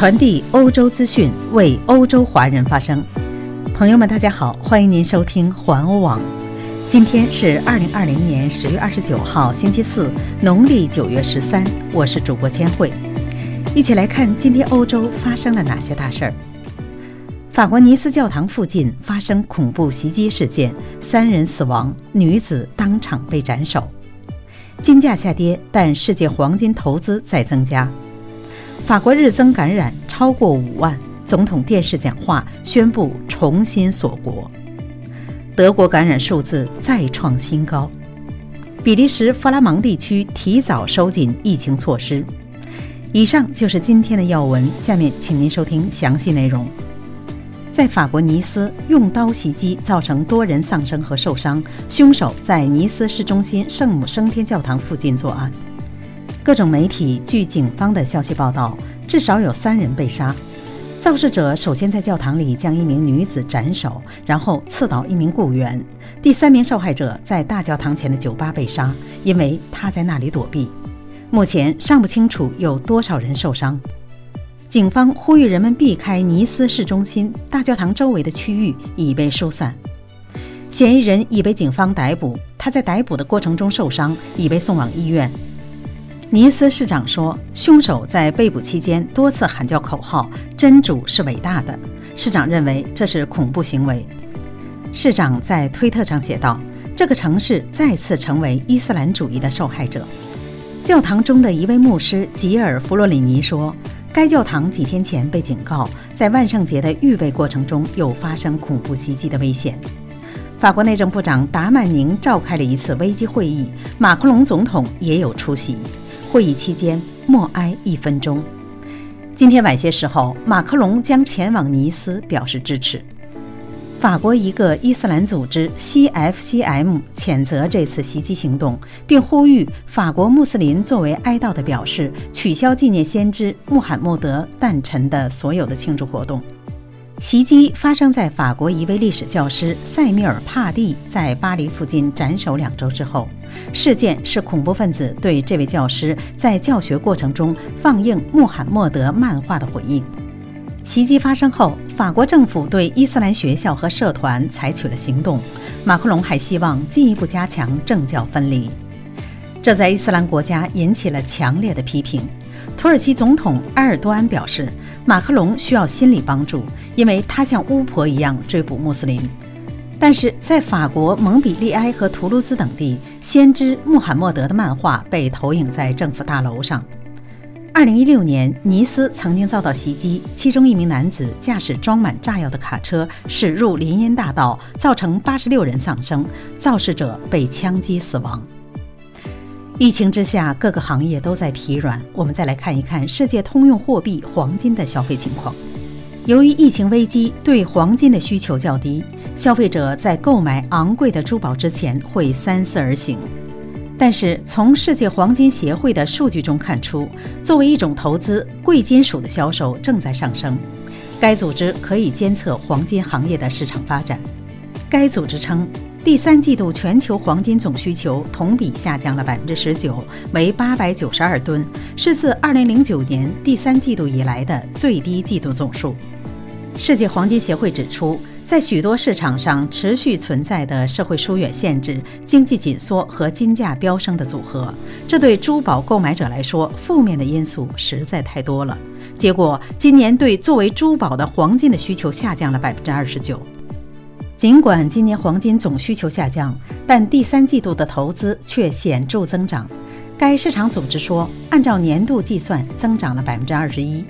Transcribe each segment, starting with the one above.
传递欧洲资讯，为欧洲华人发声。朋友们，大家好，欢迎您收听环欧网。今天是二零二零年十月二十九号，星期四，农历九月十三。我是主播千惠，一起来看今天欧洲发生了哪些大事儿。法国尼斯教堂附近发生恐怖袭击事件，三人死亡，女子当场被斩首。金价下跌，但世界黄金投资在增加。法国日增感染超过五万，总统电视讲话宣布重新锁国。德国感染数字再创新高。比利时弗拉芒地区提早收紧疫情措施。以上就是今天的要闻，下面请您收听详细内容。在法国尼斯，用刀袭击造成多人丧生和受伤，凶手在尼斯市中心圣母升天教堂附近作案。各种媒体据警方的消息报道，至少有三人被杀。肇事者首先在教堂里将一名女子斩首，然后刺倒一名雇员。第三名受害者在大教堂前的酒吧被杀，因为他在那里躲避。目前尚不清楚有多少人受伤。警方呼吁人们避开尼斯市中心大教堂周围的区域，已被疏散。嫌疑人已被警方逮捕，他在逮捕的过程中受伤，已被送往医院。尼斯市长说，凶手在被捕期间多次喊叫口号：“真主是伟大的。”市长认为这是恐怖行为。市长在推特上写道：“这个城市再次成为伊斯兰主义的受害者。”教堂中的一位牧师吉尔·弗洛里尼说：“该教堂几天前被警告，在万圣节的预备过程中有发生恐怖袭击的危险。”法国内政部长达曼宁召开了一次危机会议，马克龙总统也有出席。会议期间默哀一分钟。今天晚些时候，马克龙将前往尼斯表示支持。法国一个伊斯兰组织 CFCM 谴责这次袭击行动，并呼吁法国穆斯林作为哀悼的表示，取消纪念先知穆罕默德诞辰的所有的庆祝活动。袭击发生在法国一位历史教师塞缪尔·帕蒂在巴黎附近斩首两周之后。事件是恐怖分子对这位教师在教学过程中放映穆罕默德漫画的回应。袭击发生后，法国政府对伊斯兰学校和社团采取了行动。马克龙还希望进一步加强政教分离，这在伊斯兰国家引起了强烈的批评。土耳其总统埃尔多安表示，马克龙需要心理帮助，因为他像巫婆一样追捕穆斯林。但是在法国蒙彼利埃和图卢兹等地，先知穆罕默德的漫画被投影在政府大楼上。二零一六年，尼斯曾经遭到袭击，其中一名男子驾驶装满炸药的卡车驶入林荫大道，造成八十六人丧生，肇事者被枪击死亡。疫情之下，各个行业都在疲软。我们再来看一看世界通用货币黄金的消费情况。由于疫情危机，对黄金的需求较低，消费者在购买昂贵的珠宝之前会三思而行。但是，从世界黄金协会的数据中看出，作为一种投资，贵金属的销售正在上升。该组织可以监测黄金行业的市场发展。该组织称。第三季度全球黄金总需求同比下降了百分之十九，为八百九十二吨，是自二零零九年第三季度以来的最低季度总数。世界黄金协会指出，在许多市场上持续存在的社会疏远限制、经济紧缩和金价飙升的组合，这对珠宝购买者来说，负面的因素实在太多了。结果，今年对作为珠宝的黄金的需求下降了百分之二十九。尽管今年黄金总需求下降，但第三季度的投资却显著增长。该市场组织说，按照年度计算，增长了百分之二十一。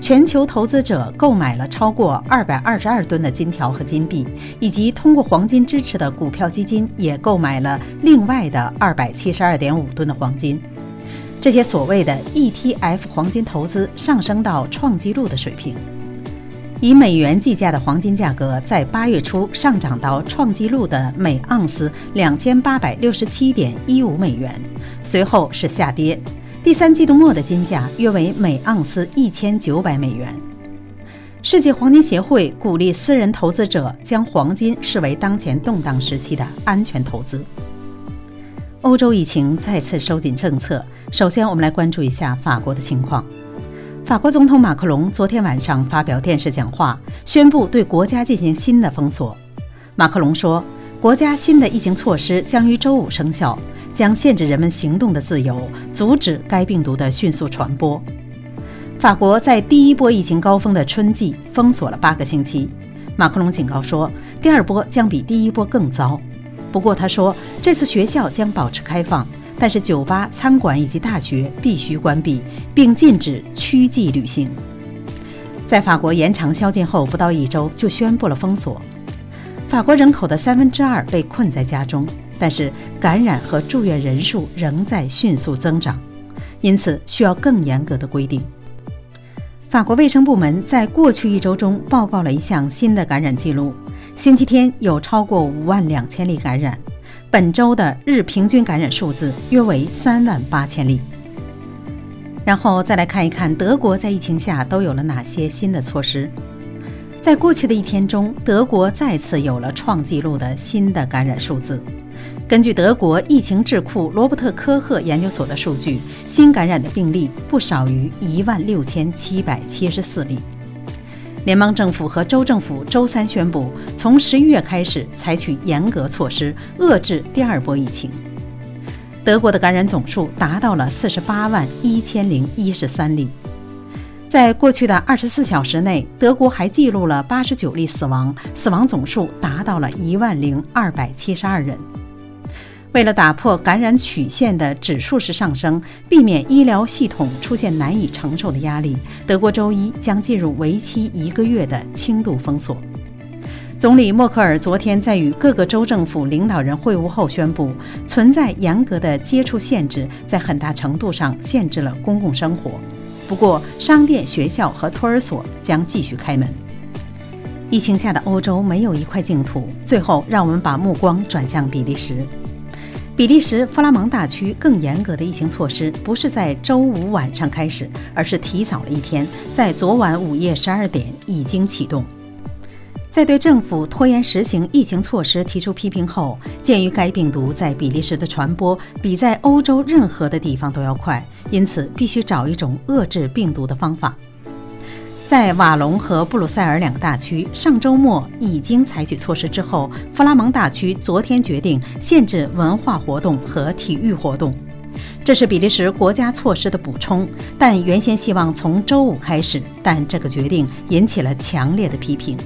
全球投资者购买了超过二百二十二吨的金条和金币，以及通过黄金支持的股票基金也购买了另外的二百七十二点五吨的黄金。这些所谓的 ETF 黄金投资上升到创纪录的水平。以美元计价的黄金价格在八月初上涨到创纪录的每盎司两千八百六十七点一五美元，随后是下跌。第三季度末的金价约为每盎司一千九百美元。世界黄金协会鼓励私人投资者将黄金视为当前动荡时期的安全投资。欧洲疫情再次收紧政策，首先我们来关注一下法国的情况。法国总统马克龙昨天晚上发表电视讲话，宣布对国家进行新的封锁。马克龙说，国家新的疫情措施将于周五生效，将限制人们行动的自由，阻止该病毒的迅速传播。法国在第一波疫情高峰的春季封锁了八个星期。马克龙警告说，第二波将比第一波更糟。不过，他说这次学校将保持开放。但是，酒吧、餐馆以及大学必须关闭，并禁止区际旅行。在法国延长宵禁后不到一周，就宣布了封锁。法国人口的三分之二被困在家中，但是感染和住院人数仍在迅速增长，因此需要更严格的规定。法国卫生部门在过去一周中报告了一项新的感染记录：星期天有超过五万两千例感染。本周的日平均感染数字约为三万八千例。然后再来看一看德国在疫情下都有了哪些新的措施。在过去的一天中，德国再次有了创纪录的新的感染数字。根据德国疫情智库罗伯特科赫研究所的数据，新感染的病例不少于一万六千七百七十四例。联邦政府和州政府周三宣布，从十一月开始采取严格措施，遏制第二波疫情。德国的感染总数达到了四十八万一千零一十三例。在过去的二十四小时内，德国还记录了八十九例死亡，死亡总数达到了一万零二百七十二人。为了打破感染曲线的指数式上升，避免医疗系统出现难以承受的压力，德国周一将进入为期一个月的轻度封锁。总理默克尔昨天在与各个州政府领导人会晤后宣布，存在严格的接触限制，在很大程度上限制了公共生活。不过，商店、学校和托儿所将继续开门。疫情下的欧洲没有一块净土。最后，让我们把目光转向比利时。比利时弗拉芒大区更严格的疫情措施不是在周五晚上开始，而是提早了一天，在昨晚午夜十二点已经启动。在对政府拖延实行疫情措施提出批评后，鉴于该病毒在比利时的传播比在欧洲任何的地方都要快，因此必须找一种遏制病毒的方法。在瓦隆和布鲁塞尔两个大区上周末已经采取措施之后，弗拉蒙大区昨天决定限制文化活动和体育活动，这是比利时国家措施的补充。但原先希望从周五开始，但这个决定引起了强烈的批评。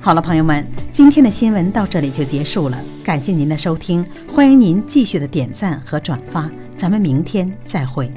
好了，朋友们，今天的新闻到这里就结束了，感谢您的收听，欢迎您继续的点赞和转发，咱们明天再会。